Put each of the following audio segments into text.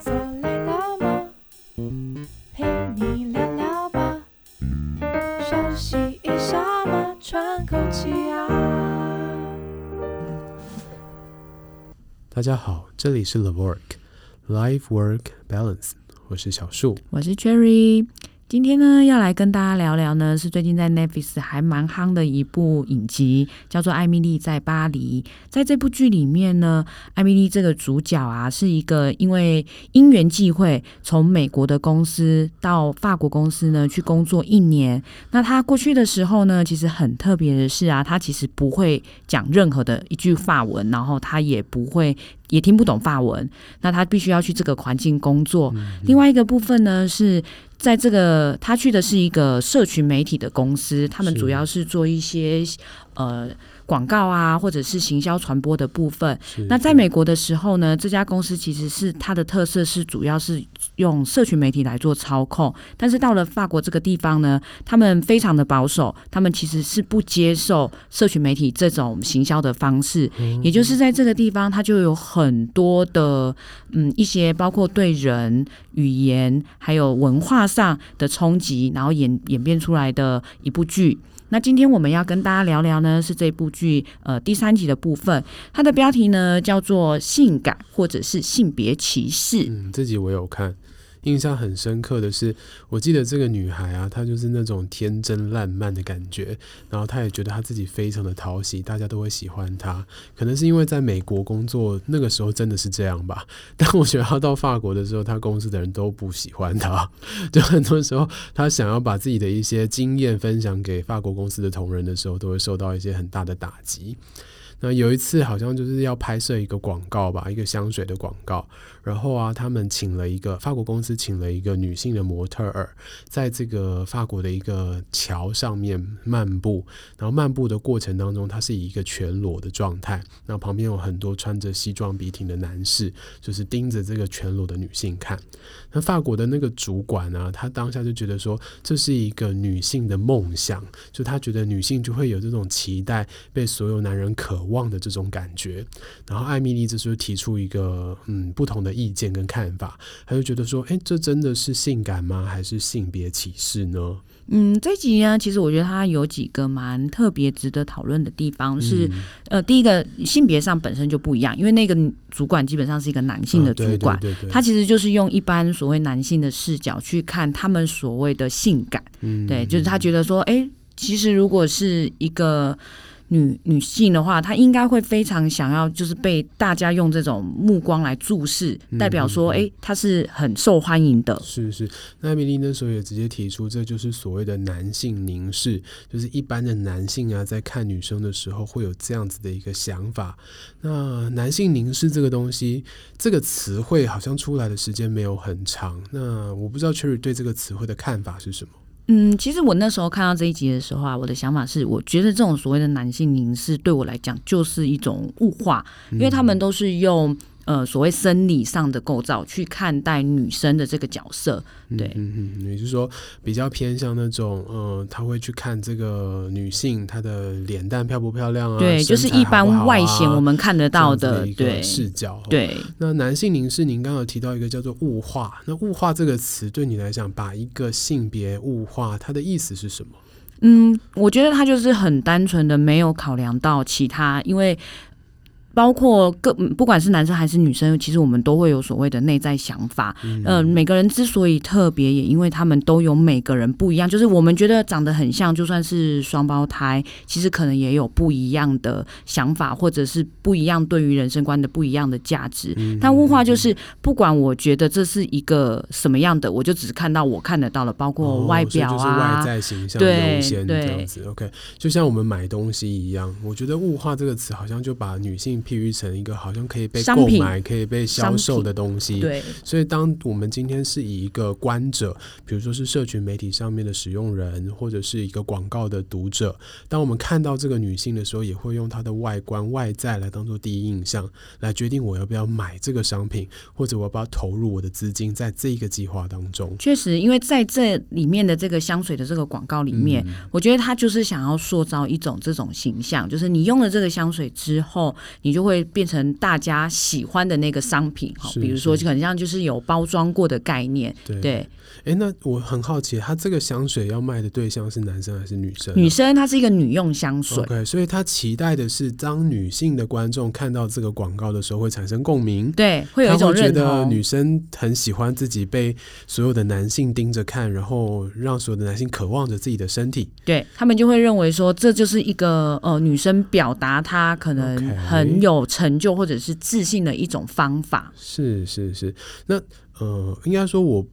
坐累了吗？陪你聊聊吧，休息一下嘛，喘口气啊。大家好，这里是 The Work Life Work Balance，我是小树，我是 Cherry。今天呢，要来跟大家聊聊呢，是最近在 Netflix 还蛮夯的一部影集，叫做《艾米丽在巴黎》。在这部剧里面呢，艾米丽这个主角啊，是一个因为因缘际会，从美国的公司到法国公司呢去工作一年。那他过去的时候呢，其实很特别的是啊，他其实不会讲任何的一句法文，然后他也不会。也听不懂法文，那他必须要去这个环境工作。另外一个部分呢，是在这个他去的是一个社群媒体的公司，他们主要是做一些呃。广告啊，或者是行销传播的部分。那在美国的时候呢，这家公司其实是它的特色是主要是用社群媒体来做操控。但是到了法国这个地方呢，他们非常的保守，他们其实是不接受社群媒体这种行销的方式。也就是在这个地方，它就有很多的嗯一些包括对人、语言还有文化上的冲击，然后演演变出来的一部剧。那今天我们要跟大家聊聊呢，是这部剧呃第三集的部分，它的标题呢叫做《性感或者是性别歧视》。嗯，这集我有看。印象很深刻的是，我记得这个女孩啊，她就是那种天真烂漫的感觉，然后她也觉得她自己非常的讨喜，大家都会喜欢她。可能是因为在美国工作那个时候真的是这样吧。但我觉得她到法国的时候，她公司的人都不喜欢她，就很多时候她想要把自己的一些经验分享给法国公司的同仁的时候，都会受到一些很大的打击。那有一次好像就是要拍摄一个广告吧，一个香水的广告。然后啊，他们请了一个法国公司，请了一个女性的模特儿，在这个法国的一个桥上面漫步。然后漫步的过程当中，她是以一个全裸的状态。那旁边有很多穿着西装笔挺的男士，就是盯着这个全裸的女性看。那法国的那个主管呢、他当下就觉得说，这是一个女性的梦想，就他觉得女性就会有这种期待，被所有男人渴望的这种感觉。然后艾米丽这时候提出一个嗯不同的。意见跟看法，他就觉得说，哎，这真的是性感吗？还是性别歧视呢？嗯，这集呢，其实我觉得它有几个蛮特别值得讨论的地方是，嗯、呃，第一个性别上本身就不一样，因为那个主管基本上是一个男性的主管，啊、对对对对，他其实就是用一般所谓男性的视角去看他们所谓的性感，嗯，对，就是他觉得说，哎，其实如果是一个。女女性的话，她应该会非常想要，就是被大家用这种目光来注视，代表说，哎、欸，她是很受欢迎的。是是，那艾蜜莉那时候也直接提出，这就是所谓的男性凝视，就是一般的男性啊，在看女生的时候会有这样子的一个想法。那男性凝视这个东西，这个词汇好像出来的时间没有很长。那我不知道 Cherry 对这个词汇的看法是什么？嗯，其实我那时候看到这一集的时候啊，我的想法是，我觉得这种所谓的男性凝视对我来讲就是一种物化，因为他们都是用。呃，所谓生理上的构造去看待女生的这个角色，对，嗯嗯，嗯，也就是说比较偏向那种，呃，他会去看这个女性她的脸蛋漂不漂亮啊？对，就是一般外显我们看得到的，对，的一个视角。对，对，那男性凝视，您刚刚有提到一个叫做物化，那物化这个词对你来讲，把一个性别物化，它的意思是什么？嗯，我觉得他就是很单纯的没有考量到其他，因为。包括各不管是男生还是女生，其实我们都会有所谓的内在想法。嗯、呃，每个人之所以特别，也因为他们都有每个人不一样。就是我们觉得长得很像，就算是双胞胎，其实可能也有不一样的想法，或者是不一样对于人生观的不一样的价值。嗯、但物化就是不管我觉得这是一个什么样的，我就只看到我看得到了，包括外表啊，哦、就是外在形象优先这样子。OK，就像我们买东西一样，我觉得物化这个词好像就把女性。譬喻成一个好像可以被购买、可以被销售的东西。对，所以当我们今天是以一个观者，比如说是社群媒体上面的使用人，或者是一个广告的读者，当我们看到这个女性的时候，也会用她的外观、外在来当做第一印象，来决定我要不要买这个商品，或者我要不要投入我的资金在这一个计划当中。确实，因为在这里面的这个香水的这个广告里面，嗯、我觉得他就是想要塑造一种这种形象，就是你用了这个香水之后，你你就会变成大家喜欢的那个商品。好，比如说就很像就是有包装过的概念。对。哎，那我很好奇，他这个香水要卖的对象是男生还是女生？女生，它是一个女用香水。OK，所以他期待的是，当女性的观众看到这个广告的时候，会产生共鸣。对，会有一种。觉得女生很喜欢自己被所有的男性盯着看，然后让所有的男性渴望着自己的身体。对，他们就会认为说，这就是一个呃女生表达她可能很有成就或者是自信的一种方法。Okay. 是是是，那呃，应该说我。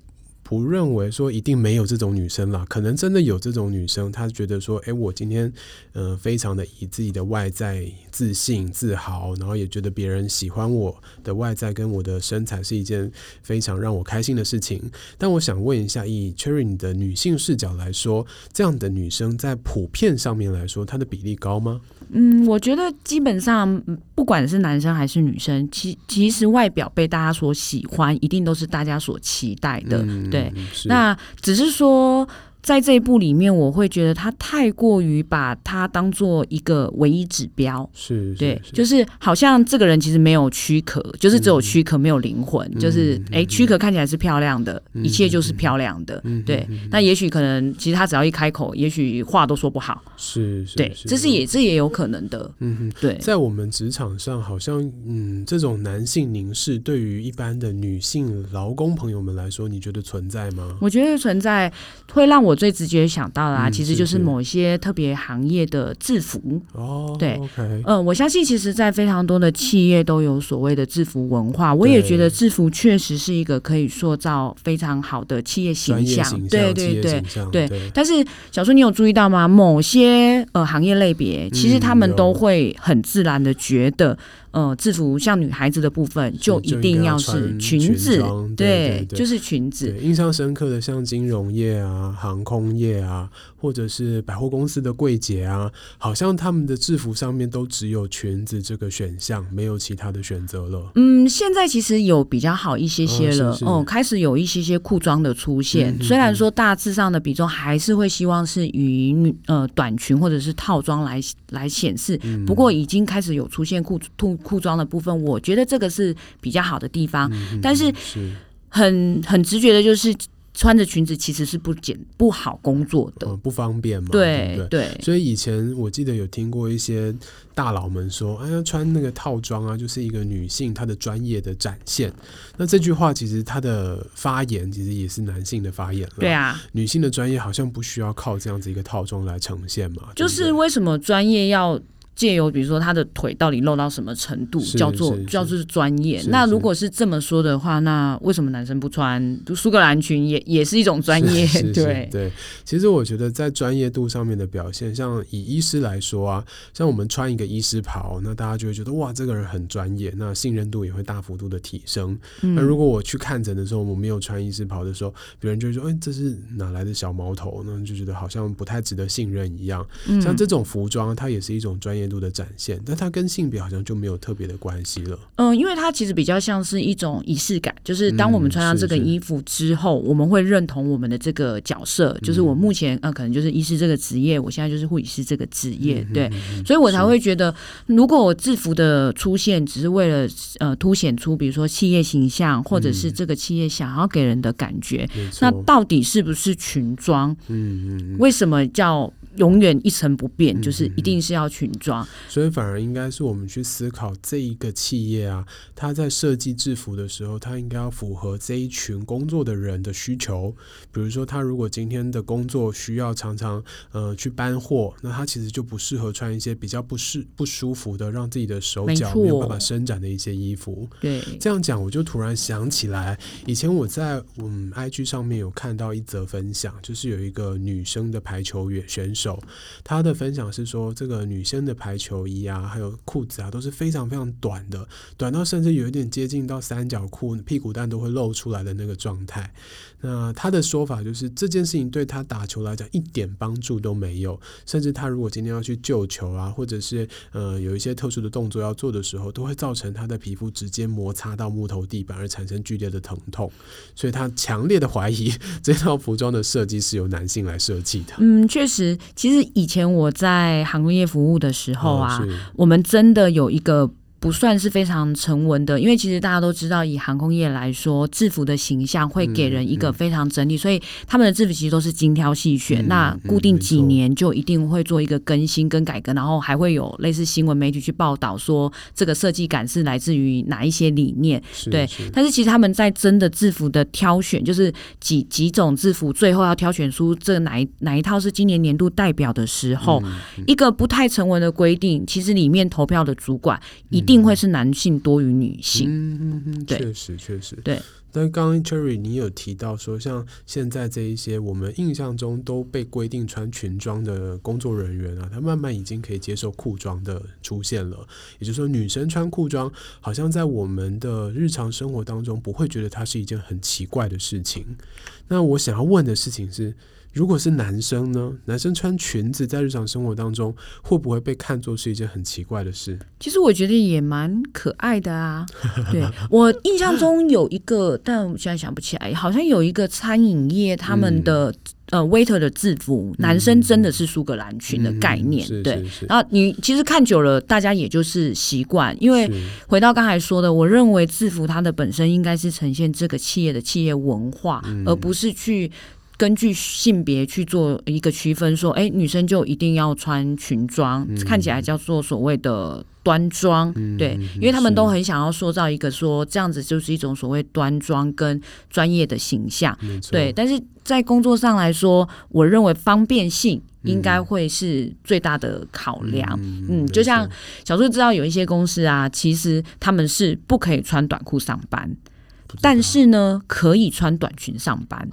不认为说一定没有这种女生啦，可能真的有这种女生，她觉得说，哎，我今天，呃，非常的以自己的外在自信、自豪，然后也觉得别人喜欢我的外在跟我的身材是一件非常让我开心的事情。但我想问一下，以 Cherry 你的女性视角来说，这样的女生在普遍上面来说，她的比例高吗？嗯，我觉得基本上不管是男生还是女生，其其实外表被大家所喜欢，一定都是大家所期待的。嗯、对，那只是说。在这一部里面，我会觉得他太过于把它当做一个唯一指标，是，是对，就是好像这个人其实没有躯壳，就是只有躯壳没有灵魂，嗯、就是哎，躯壳看起来是漂亮的，嗯、一切就是漂亮的，嗯、对。嗯、那也许可能其实他只要一开口，也许话都说不好，是，是对，这是也这也有可能的，嗯哼，对。在我们职场上，好像嗯，这种男性凝视对于一般的女性劳工朋友们来说，你觉得存在吗？我觉得存在，会让我。最直觉想到的啊，其实就是某一些特别行业的制服。哦，对，嗯，我相信其实，在非常多的企业都有所谓的制服文化。我也觉得制服确实是一个可以塑造非常好的企业形象。对对对对。但是，小叔，你有注意到吗？某些呃行业类别，其实他们都会很自然的觉得。呃，制服像女孩子的部分，就一定要是裙子，对，就是裙子。印象深刻的，像金融业啊、航空业啊，或者是百货公司的柜姐啊，好像他们的制服上面都只有裙子这个选项，没有其他的选择了。嗯，现在其实有比较好一些些了，哦，开始有一些些裤装的出现。嗯、虽然说大致上的比重还是会希望是以女呃短裙或者是套装来来显示，嗯、不过已经开始有出现裤兔。裤装的部分，我觉得这个是比较好的地方，嗯、但是很很直觉的就是穿着裙子其实是不简不好工作的，嗯、不方便嘛。对对，对，所以以前我记得有听过一些大佬们说：“哎呀，穿那个套装啊，就是一个女性她的专业的展现。”那这句话其实她的发言其实也是男性的发言了。对啊，女性的专业好像不需要靠这样子一个套装来呈现嘛。就是为什么专业要？借由比如说他的腿到底露到什么程度，叫做叫做专业。那如果是这么说的话，那为什么男生不穿苏格兰裙也也是一种专业？是是是对对。其实我觉得在专业度上面的表现，像以医师来说啊，像我们穿一个医师袍，那大家就会觉得哇，这个人很专业，那信任度也会大幅度的提升。嗯、那如果我去看诊的时候，我没有穿医师袍的时候，别人就会说，哎，这是哪来的小毛头？呢就觉得好像不太值得信任一样。嗯、像这种服装，它也是一种专业度的展现，但它跟性别好像就没有特别的关系了。嗯，因为它其实比较像是一种仪式感，就是当我们穿上这个衣服之后，嗯、我们会认同我们的这个角色，就是我目前呃可能就是医师这个职业，我现在就是护理师这个职业，嗯、对，所以我才会觉得，如果我制服的出现只是为了呃凸显出比如说企业形象，或者是这个企业想要给人的感觉，嗯、那到底是不是裙装？嗯嗯，为什么叫？永远一成不变，就是一定是要裙装，嗯，所以反而应该是我们去思考这一个企业啊，他在设计制服的时候，他应该要符合这一群工作的人的需求。比如说，他如果今天的工作需要常常呃去搬货，那他其实就不适合穿一些比较不适不舒服的，让自己的手脚没有办法伸展的一些衣服。对，这样讲我就突然想起来，以前我在嗯 IG 上面有看到一则分享，就是有一个女生的排球员选手。她的分享是说，这个女生的排排球衣啊，还有裤子啊，都是非常非常短的，短到甚至有一点接近到三角裤，屁股蛋都会露出来的那个状态。那他的说法就是，这件事情对他打球来讲一点帮助都没有，甚至他如果今天要去救球啊，或者是呃有一些特殊的动作要做的时候，都会造成他的皮肤直接摩擦到木头地板而产生剧烈的疼痛。所以他强烈的怀疑这套服装的设计是由男性来设计的。嗯，确实。其实以前我在航空业服务的时候啊，哦、我们真的有一个不算是非常成文的，因为其实大家都知道，以航空业来说，制服的形象会给人一个非常整体，嗯嗯、所以他们的制服其实都是精挑细选。嗯、那固定几年就一定会做一个更新跟改革，然后还会有类似新闻媒体去报道说这个设计感是来自于哪一些理念。对，是但是其实他们在真的制服的挑选，就是几几种制服，最后要挑选出这哪一哪一套是今年年度代表的时候，一个不太成文的规定，其实里面投票的主管一定会是男性多于女性。嗯嗯嗯，确实确实。对。但刚刚 Cherry 你有提到说，像现在这一些我们印象中都被规定穿裙装的工作人员啊，他慢慢已经可以接受裤装的出现了。也就是说，女生穿裤装，好像在我们的日常生活当中不会觉得它是一件很奇怪的事情。那我想要问的事情是。如果是男生呢？男生穿裙子在日常生活当中会不会被看作是一件很奇怪的事？其实我觉得也蛮可爱的啊。对，我印象中有一个，但我现在想不起来，好像有一个餐饮业他们的、嗯、呃 waiter 的制服，男生真的是苏格兰裙的概念。嗯、对，然后你其实看久了，大家也就是习惯。因为回到刚才说的，我认为制服它的本身应该是呈现这个企业的企业文化，嗯、而不是去。根据性别去做一个区分，说，哎，女生就一定要穿裙装，嗯、看起来叫做所谓的端庄，嗯、对，因为他们都很想要塑造一个说这样子就是一种所谓端庄跟专业的形象，对。但是在工作上来说，我认为方便性应该会是最大的考量。嗯，嗯嗯就像小树知道有一些公司啊，其实他们是不可以穿短裤上班，但是呢，可以穿短裙上班。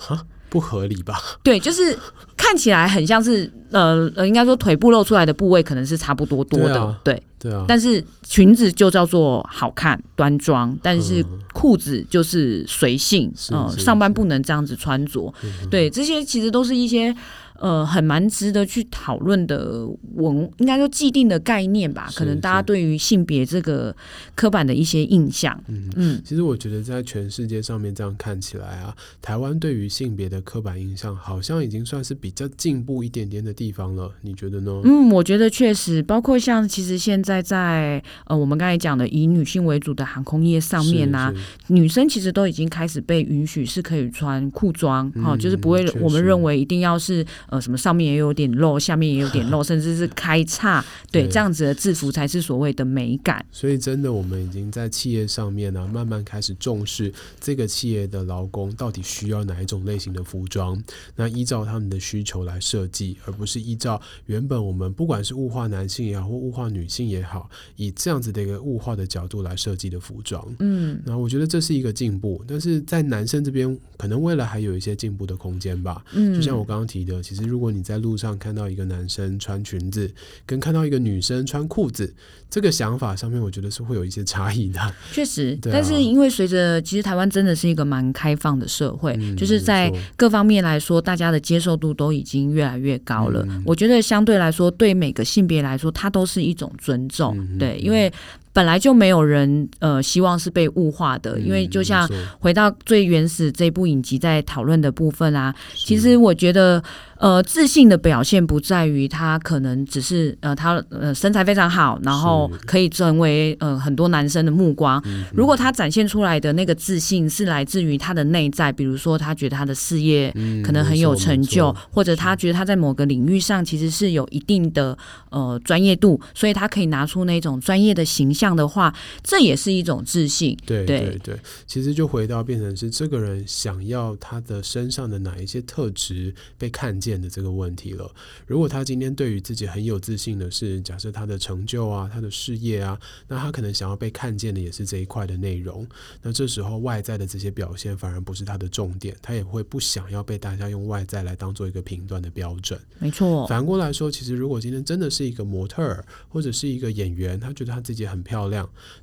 不合理吧？对，就是看起来很像是呃呃，应该说腿部露出来的部位可能是差不多多的，对啊，对，对啊。但是裙子就叫做好看端庄，但是裤子就是随性，嗯、呃，上班不能这样子穿着。对，这些其实都是一些。呃，很蛮值得去讨论的文，应该说既定的概念吧。可能大家对于性别这个刻板的一些印象，嗯嗯。其实我觉得在全世界上面这样看起来啊，台湾对于性别的刻板印象好像已经算是比较进步一点点的地方了。你觉得呢？嗯，我觉得确实，包括像其实现在在呃我们刚才讲的以女性为主的航空业上面呢、啊，女生其实都已经开始被允许是可以穿裤装，哈、嗯，就是不会我们认为一定要是。呃，什么上面也有点漏，下面也有点漏，甚至是开叉，对，对这样子的制服才是所谓的美感。所以，真的，我们已经在企业上面呢、啊，慢慢开始重视这个企业的劳工到底需要哪一种类型的服装，那依照他们的需求来设计，而不是依照原本我们不管是物化男性也好，或物化女性也好，以这样子的一个物化的角度来设计的服装。嗯，那我觉得这是一个进步，但是在男生这边，可能未来还有一些进步的空间吧。嗯，就像我刚刚提的，其实如果你在路上看到一个男生穿裙子，跟看到一个女生穿裤子，这个想法上面，我觉得是会有一些差异的。确实，啊、但是因为随着其实台湾真的是一个蛮开放的社会，嗯、就是在各方面来说，大家的接受度都已经越来越高了。嗯、我觉得相对来说，对每个性别来说，它都是一种尊重。嗯、对，因为。本来就没有人呃希望是被物化的，因为就像回到最原始这部影集在讨论的部分啊，其实我觉得。呃，自信的表现不在于他可能只是呃，他呃身材非常好，然后可以成为呃很多男生的目光。嗯、如果他展现出来的那个自信是来自于他的内在，比如说他觉得他的事业可能很有成就，嗯、或者他觉得他在某个领域上其实是有一定的呃专业度，所以他可以拿出那种专业的形象的话，这也是一种自信。对对对，其实就回到变成是这个人想要他的身上的哪一些特质被看见。的这个问题了。如果他今天对于自己很有自信的是，假设他的成就啊，他的事业啊，那他可能想要被看见的也是这一块的内容。那这时候外在的这些表现反而不是他的重点，他也会不想要被大家用外在来当做一个评断的标准。没错。反过来说，其实如果今天真的是一个模特儿或者是一个演员，他觉得他自己很漂亮，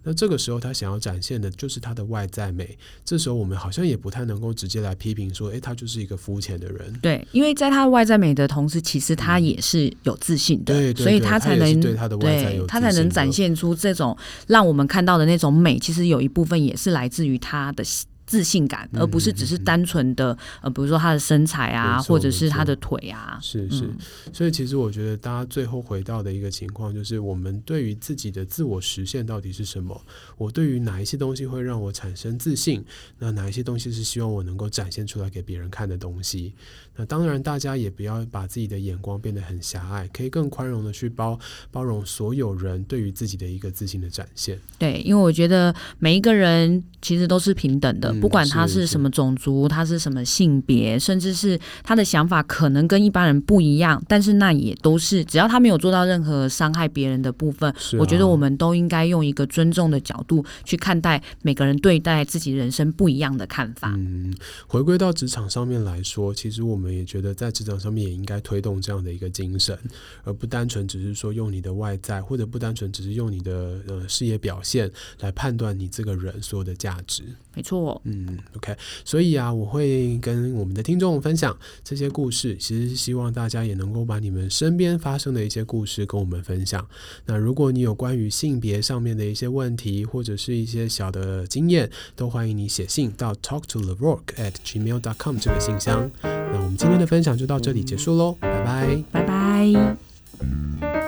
那这个时候他想要展现的就是他的外在美。这时候我们好像也不太能够直接来批评说，诶，他就是一个肤浅的人。对，因为在他。外在美的同时，其实他也是有自信的，对，对，所以他才能对他的外在有，他才能展现出这种让我们看到的那种美。其实有一部分也是来自于他的自信感，而不是只是单纯的呃，比如说他的身材啊，或者是他的腿啊。是是，所以其实我觉得大家最后回到的一个情况就是，我们对于自己的自我实现到底是什么？我对于哪一些东西会让我产生自信？那哪一些东西是希望我能够展现出来给别人看的东西？那当然，大家也不要把自己的眼光变得很狭隘，可以更宽容的去包包容所有人对于自己的一个自信的展现。对，因为我觉得每一个人其实都是平等的，嗯、不管他是什么种族，他是什么性别，甚至是他的想法可能跟一般人不一样，但是那也都是只要他没有做到任何伤害别人的部分，啊、我觉得我们都应该用一个尊重的角度去看待每个人对待自己人生不一样的看法。嗯，回归到职场上面来说，其实我们也觉得在职场上面也应该推动这样的一个精神，而不单纯只是说用你的外在，或者不单纯只是用你的呃事业表现来判断你这个人所有的价值。没错，嗯嗯，OK，所以啊，我会跟我们的听众分享这些故事，其实希望大家也能够把你们身边发生的一些故事跟我们分享。那如果你有关于性别上面的一些问题，或者是一些小的经验，都欢迎你写信到 talk to the rock at gmail dot com 这个信箱。那我们今天的分享就到这里结束喽，拜拜，拜拜。